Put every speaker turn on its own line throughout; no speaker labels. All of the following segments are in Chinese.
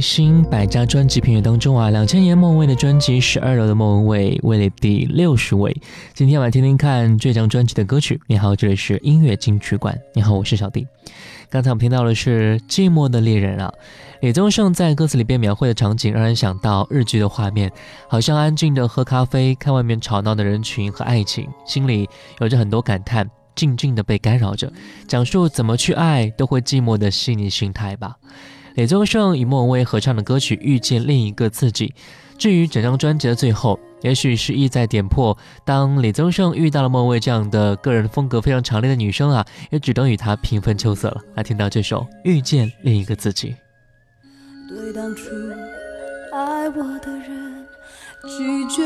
新百家专辑评选当中啊，两千年莫文蔚的专辑《十二楼的莫文蔚》位列第六十位。今天我们听听看这张专辑的歌曲。你好，这里是音乐金曲馆。你好，我是小弟。刚才我们听到的是《寂寞的猎人》啊，李宗盛在歌词里边描绘的场景，让人想到日剧的画面，好像安静的喝咖啡，看外面吵闹的人群和爱情，心里有着很多感叹，静静的被干扰着，讲述怎么去爱都会寂寞的细腻心态吧。李宗盛与莫文蔚合唱的歌曲遇见另一个自己。至于整张专辑的最后也许是意在点破当李宗盛遇到了莫文蔚这样的个人风格非常强烈的女生啊也只能与她平分秋色了。来听到这首遇见另一个自己。
对当初爱我的人拒绝。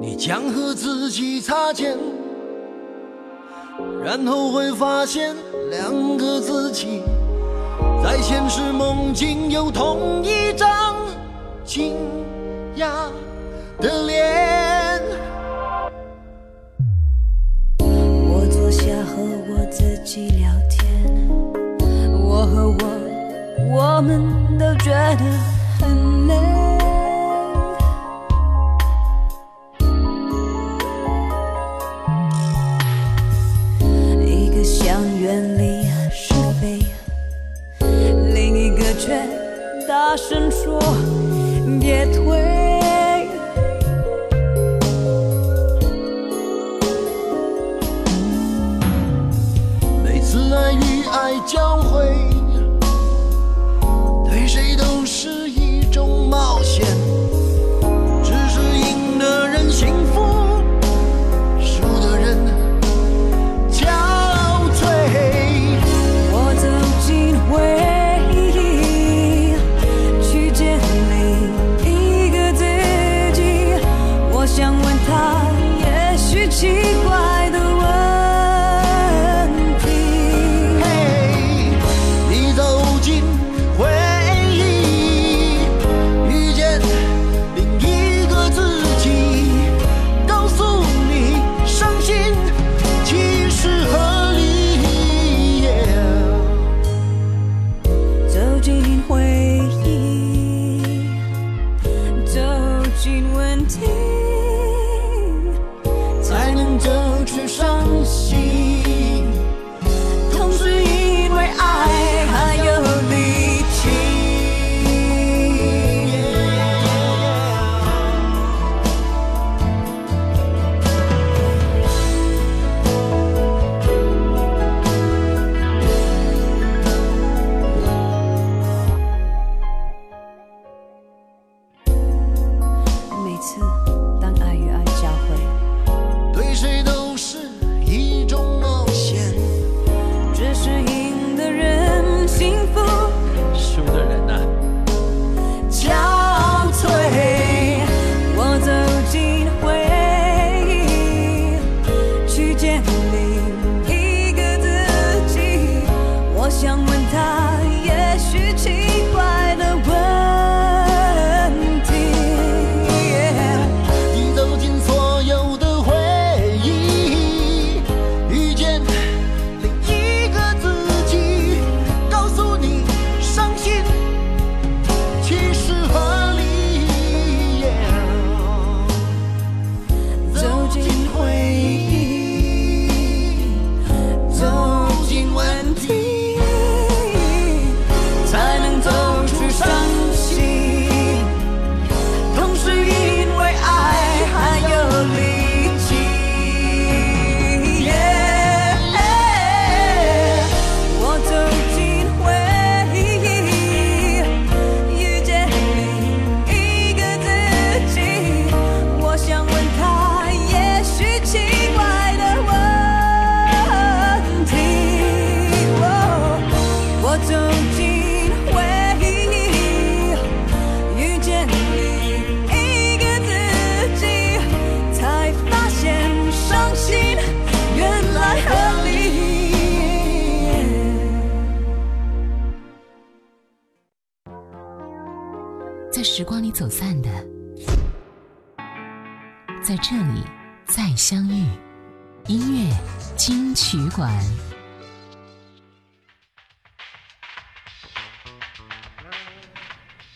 你将和自己擦肩然后会发现两个自己在现实梦境有同一张惊讶的脸。
我坐下和我自己聊天，我和我，我们都觉得
这里再相遇。音乐金曲馆。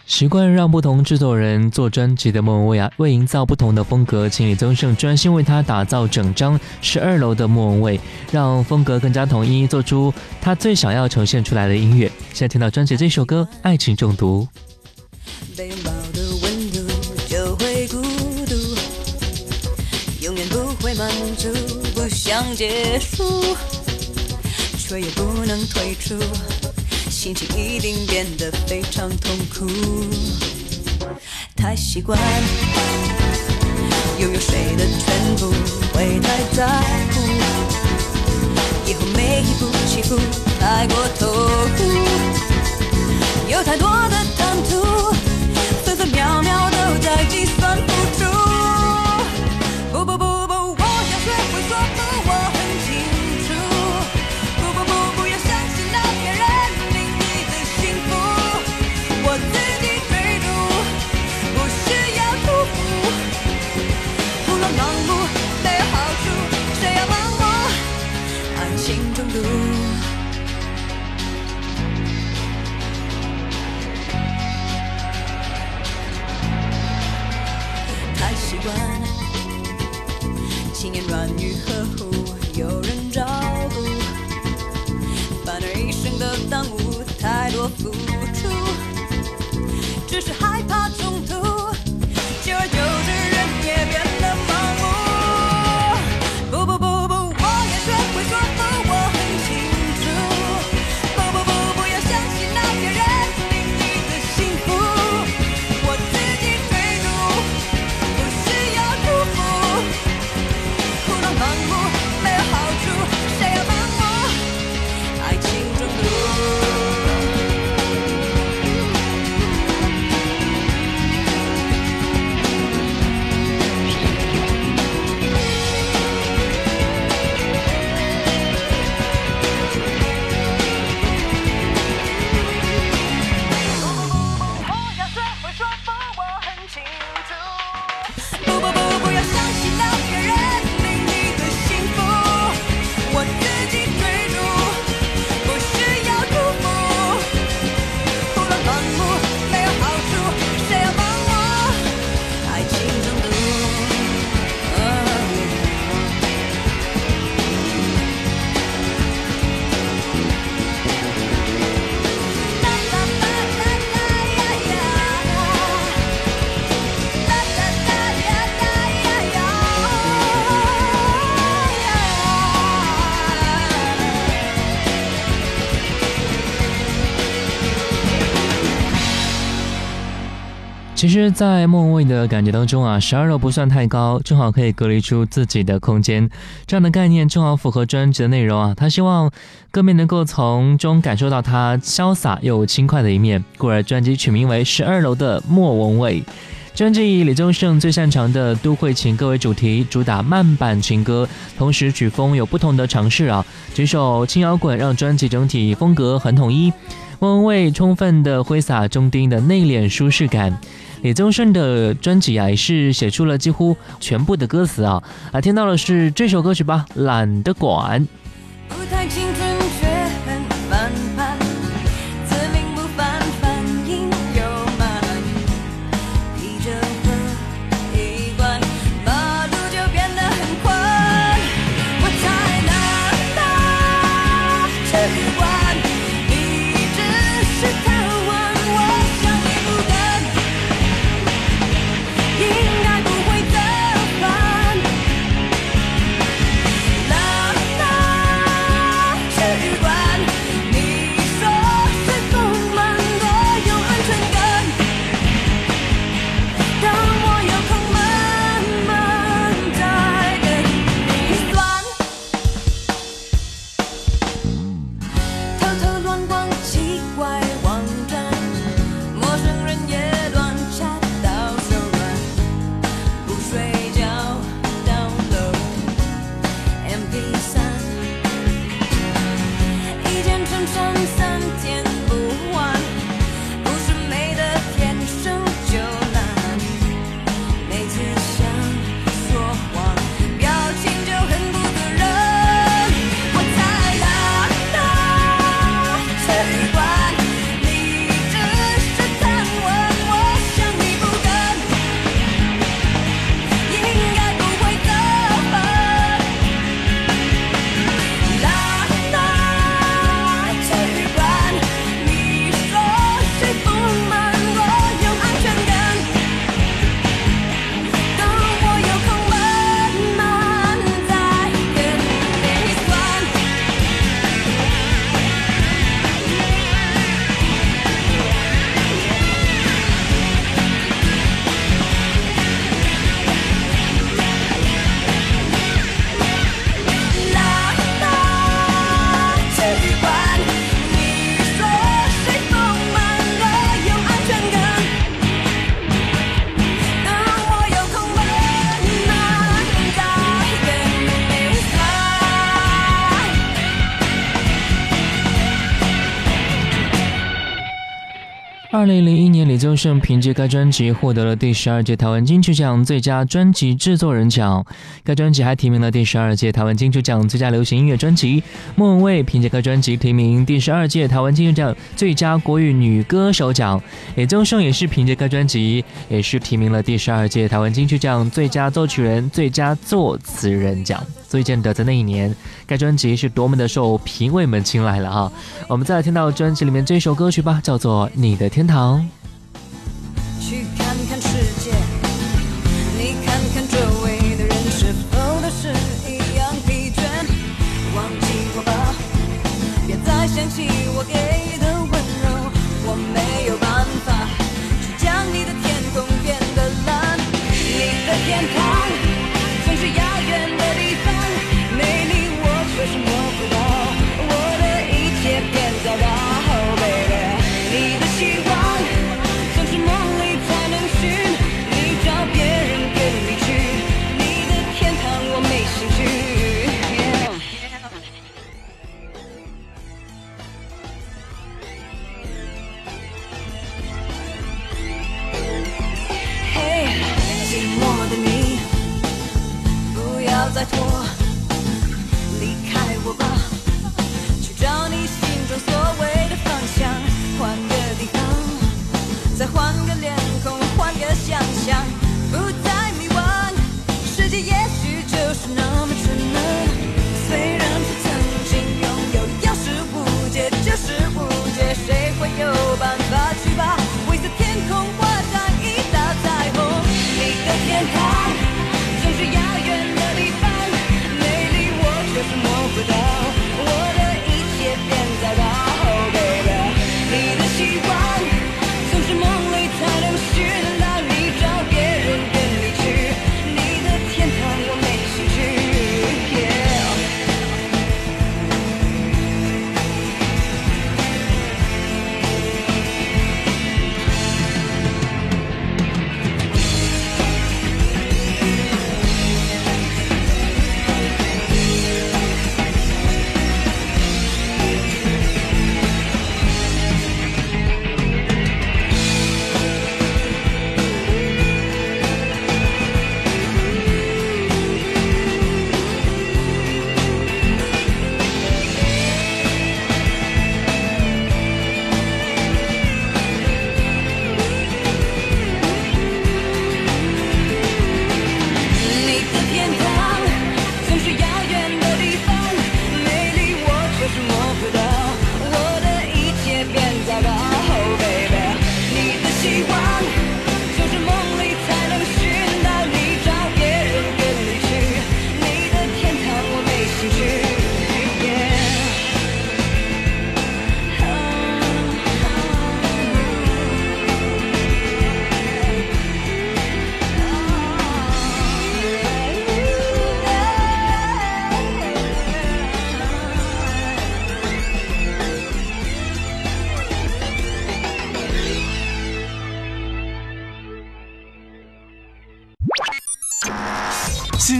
习惯让不同制作人做专辑的莫文蔚啊，为营造不同的风格，请李宗盛专心为他打造整张十二楼的莫文蔚，让风格更加统一，做出他最想要呈现出来的音乐。现在听到专辑这首歌《爱情中毒》。
想结束，却又不能退出，心情一定变得非常痛苦。太习惯拥有谁的全部，会太在乎，以后每一步起伏太过投入。有太多
实，在莫文蔚的感觉当中啊，十二楼不算太高，正好可以隔离出自己的空间。这样的概念正好符合专辑的内容啊。他希望歌迷能够从中感受到他潇洒又轻快的一面，故而专辑取名为《十二楼的莫文蔚》。专辑以李宗盛最擅长的都会情歌为主题，主打慢板情歌，同时曲风有不同的尝试啊。几首轻摇滚让专辑整体风格很统一。莫文蔚充分的挥洒中低音的内敛舒适感。李宗盛的专辑啊，也是写出了几乎全部的歌词啊。啊，听到的是这首歌曲吧，《懒得管》。二零零一年，李宗盛凭借该专辑获得了第十二届台湾金曲奖最佳专辑制作人奖。该专辑还提名了第十二届台湾金曲奖最佳流行音乐专辑。莫文蔚凭借该专辑提名第十二届台湾金曲奖最佳国语女歌手奖。李宗盛也是凭借该专辑，也是提名了第十二届台湾金曲奖最佳作曲人、最佳作词人奖。所以见得在那一年，该专辑是多么的受评委们青睐了哈。我们再来听到专辑里面这首歌曲吧，叫做《你的天堂》。
去看看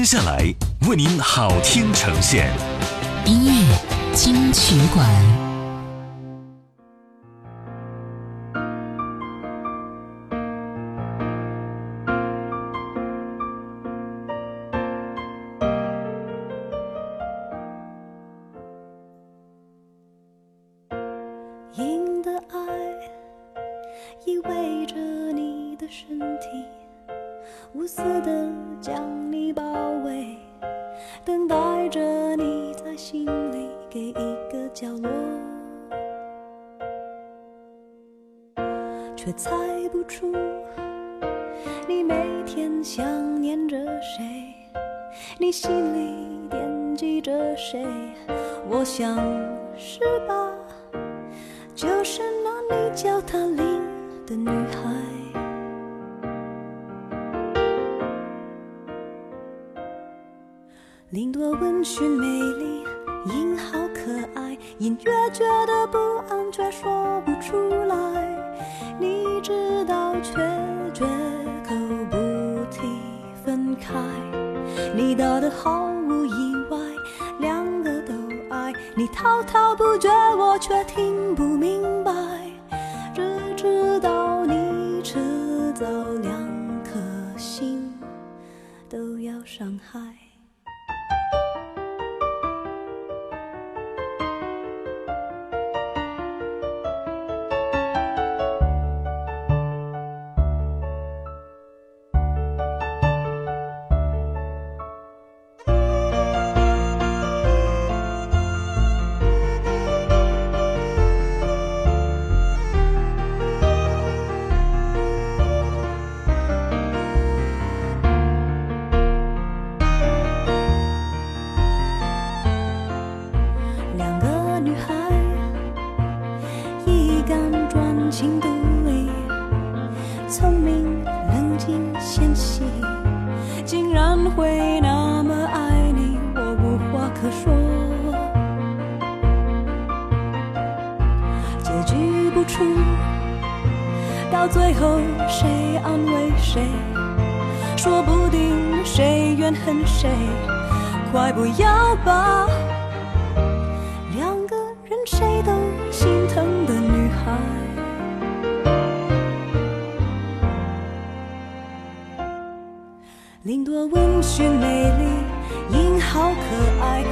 下来为您好听呈现，
音乐金曲馆，
寻美丽，音好可爱，隐约觉得不安，却说不出来。你知道，却绝口不提分开。你答得毫无意外，两个都爱。你滔滔不绝，我却听不
到最后谁安慰谁？说不定谁怨恨谁，快不要把两个人谁都心疼的女孩。林多温驯美丽，英好可爱，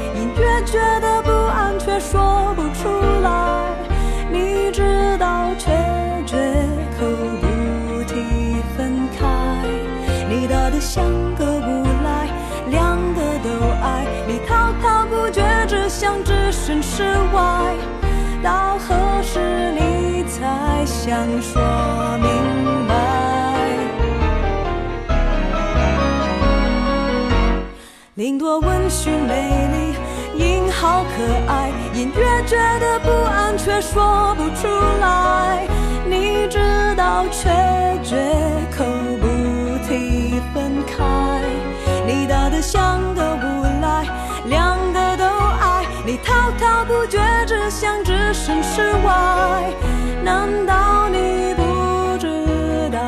之外。到何时你才想说明白？林多温驯美丽，音好可爱，隐约觉得不安，却说不出来。你知道，却绝口不提分开。你大的像个想置身事外。难道你不知道，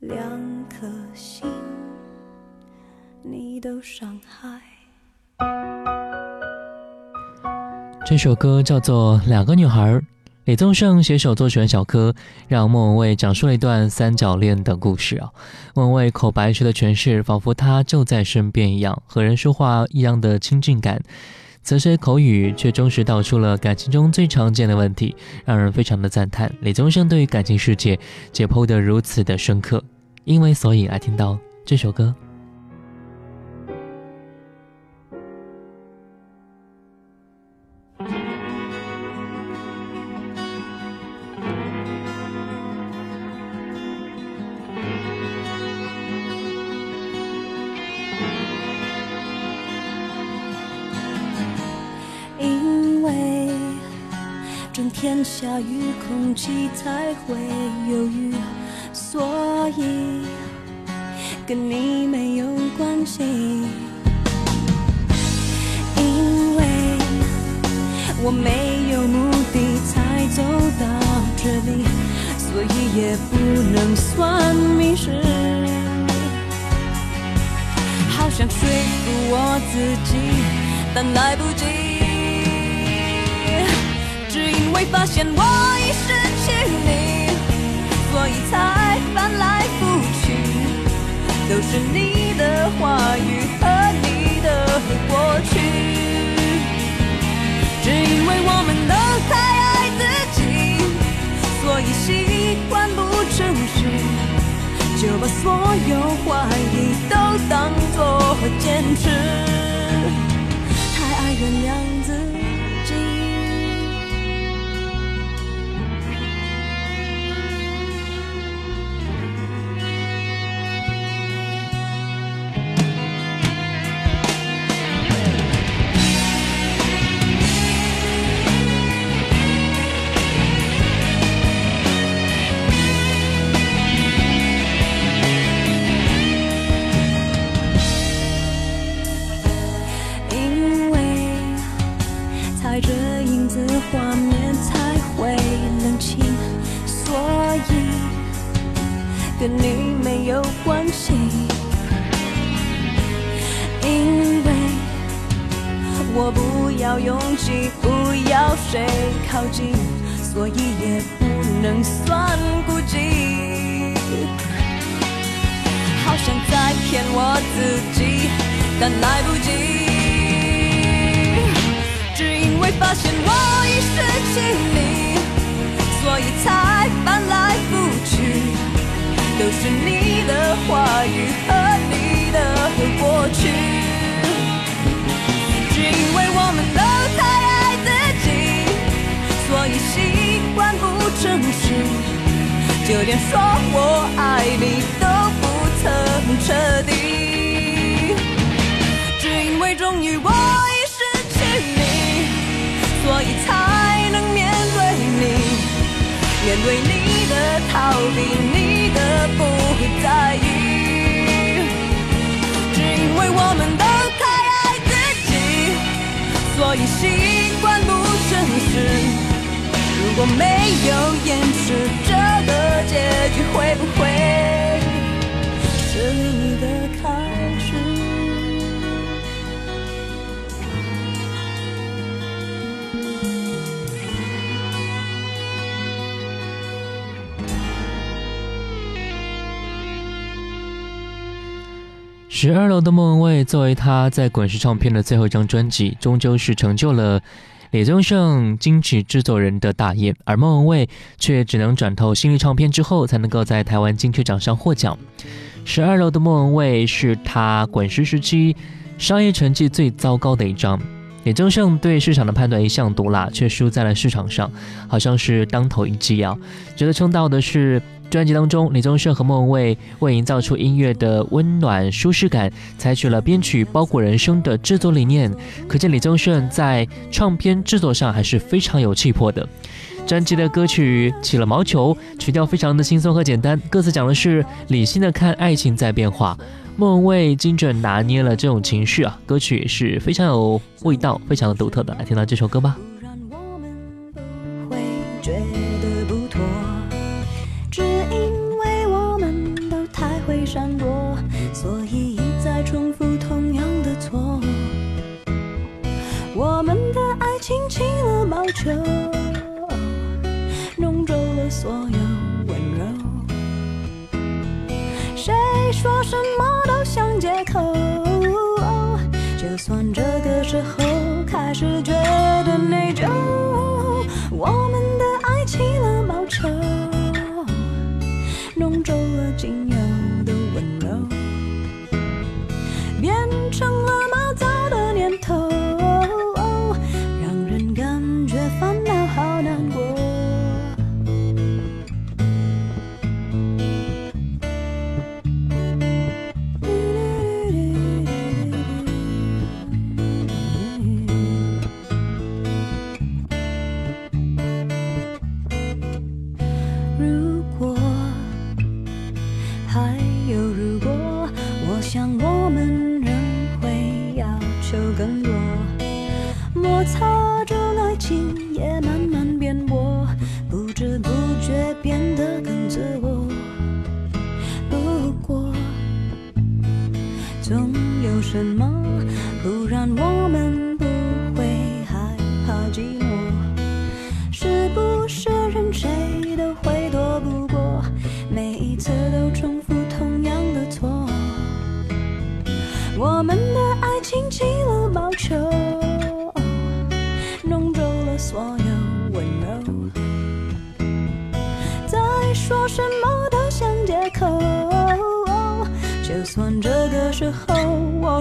两颗心你都伤害？
这首歌叫做《两个女孩》，李宗盛携手作曲人小柯，让莫文蔚讲述了一段三角恋的故事啊。莫文蔚口白式的诠释，仿佛他就在身边一样，和人说话一样的亲近感。此时口语，却忠实道出了感情中最常见的问题，让人非常的赞叹。李宗盛对于感情世界解剖得如此的深刻，因为所以来听到这首歌。
下雨，空气才会忧郁，所以跟你没有关系。因为我没有目的才走到这里，所以也不能算迷失。好想说服我自己，但来不及。只因为发现我已失去你，所以才翻来覆去，都是你的话语和你的过去。只因为我们都太爱自己，所以习惯不诚实，就把所有怀疑都当作坚持，太爱原谅谁靠近，所以也不能算孤寂。好想再骗我自己，但来不及，只因为发现我已失去你，所以才翻来覆去，都是你的话语和你的过去，只因为我们都太，所以习惯不诚实。就连说我爱你都不曾彻底，只因为终于我已失去你，所以才能面对你，面对你的逃避，你的不在意。果没有掩饰，这个结局会不会是你的开始？
十二楼的莫文蔚作为他在滚石唱片的最后一张专辑，终究是成就了。李宗盛金曲制作人的大业，而莫文蔚却只能转投新力唱片之后，才能够在台湾金曲奖上获奖。十二楼的莫文蔚是他滚石时期商业成绩最糟糕的一张。李宗盛对市场的判断一向毒辣，却输在了市场上，好像是当头一击啊！值得称道的是。专辑当中，李宗盛和莫文蔚为营造出音乐的温暖舒适感，采取了编曲包裹人生的制作理念。可见李宗盛在唱片制作上还是非常有气魄的。专辑的歌曲《起了毛球》，曲调非常的轻松和简单，歌词讲的是理性的看爱情在变化。莫文蔚精准拿捏了这种情绪啊，歌曲也是非常有味道，非常的独特的。来听到这首歌吧。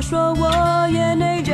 说我眼泪就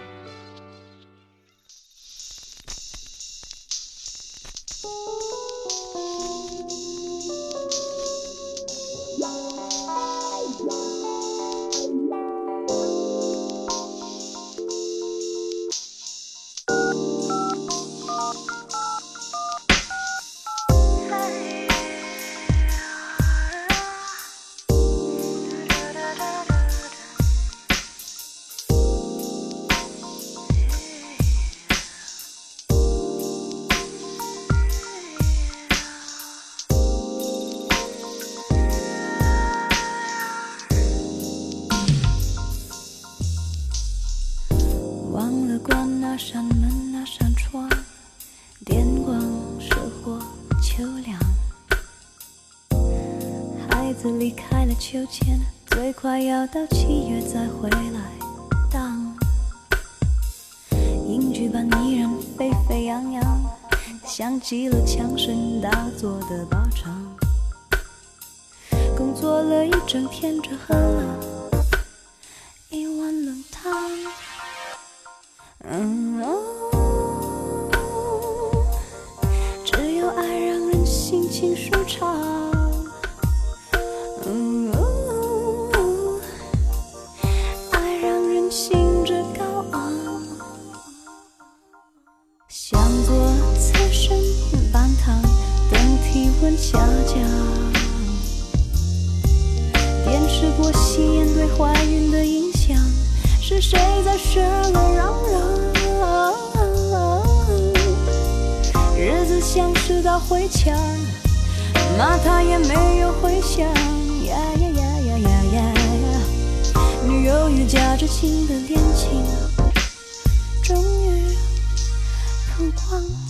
秋千，最快要到七月再回来当影剧版依然沸沸扬扬，像极了枪声大作的靶场。工作了一整天，只喝了像是道回墙，骂他也没有回响。呀呀呀呀呀呀呀！女友与夹着情的恋情，终于曝光。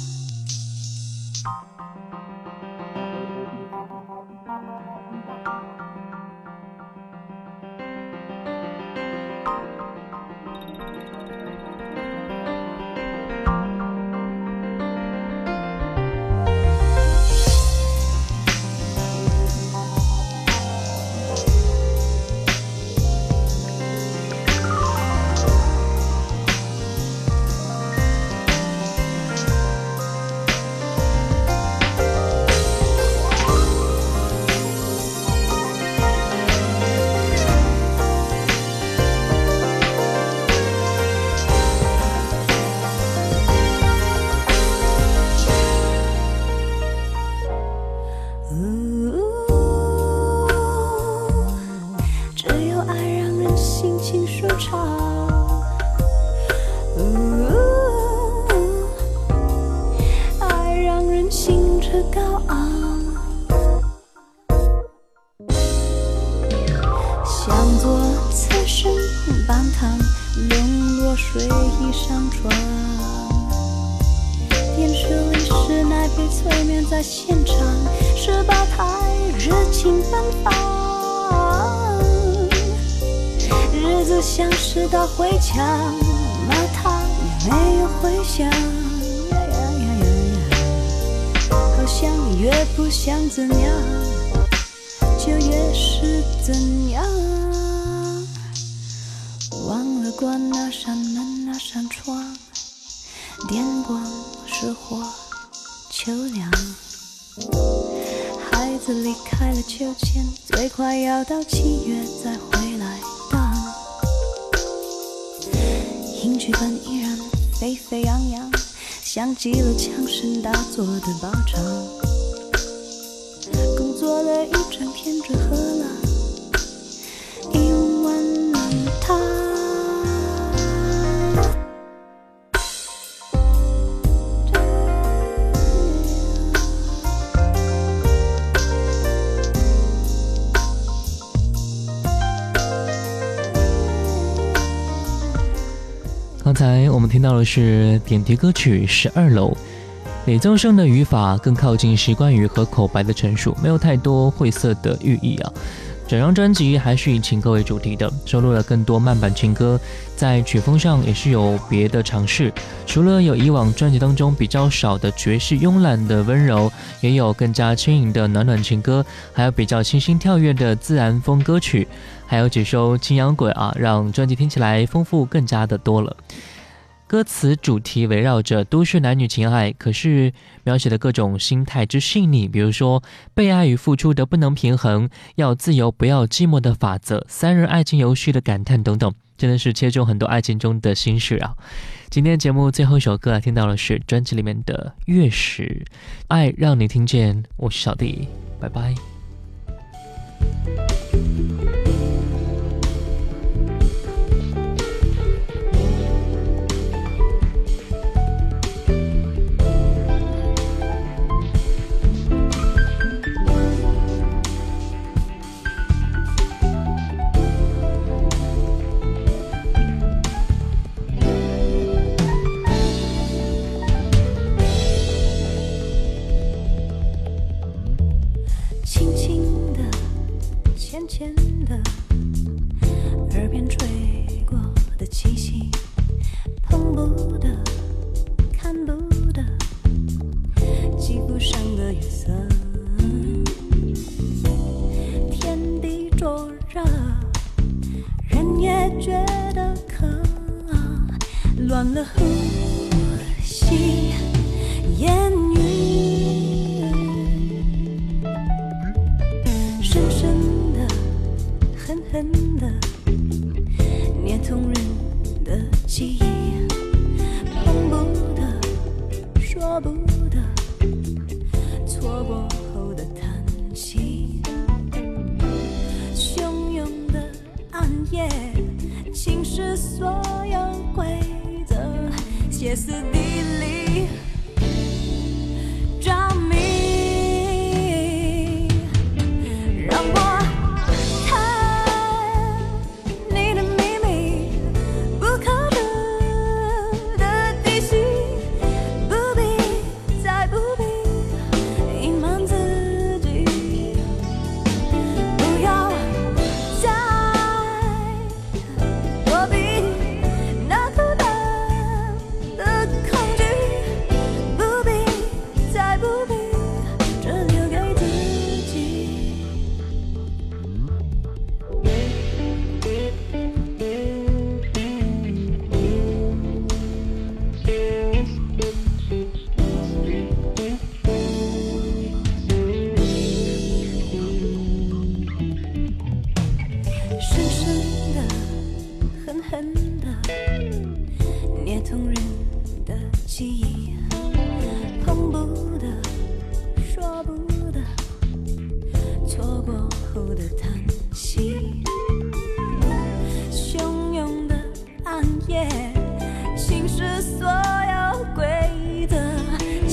兴致高昂，想做侧身半躺，冷落睡衣上床。电视里是奶被催眠在现场，十八台热情奔放，日子像是道回墙，骂他也没有回响。好像越不想怎样，就越是怎样。忘了关那扇门，那扇窗。电光石火，秋凉。孩子离开了秋千，最快要到七月再回来荡。影剧本依然沸沸扬扬，像极了枪声大作的靶场。工作了一整天，只喝
才我们听到的是点题歌曲《十二楼》，李宗盛的语法更靠近习惯语和口白的陈述，没有太多晦涩的寓意啊。
整张专辑还是以情歌为主题的，收录了更多慢板情歌，在曲风上也是有别的尝试。除了有以往专辑当中比较少的爵士慵懒的温柔，也有更加轻盈的暖暖情歌，还有比较清新跳跃的自然风歌曲，还有几首轻摇滚啊，让专辑听起来丰富更加的多了。歌词主题围绕着都市男女情爱，可是描写的各种心态之细腻，比如说被爱与付出的不能平衡，要自由不要寂寞的法则，三人爱情游戏的感叹等等，真的是切中很多爱情中的心事啊！今天节目最后一首歌啊听到的是专辑里面的《月食》，爱让你听见，我是小弟，拜拜。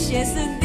学生。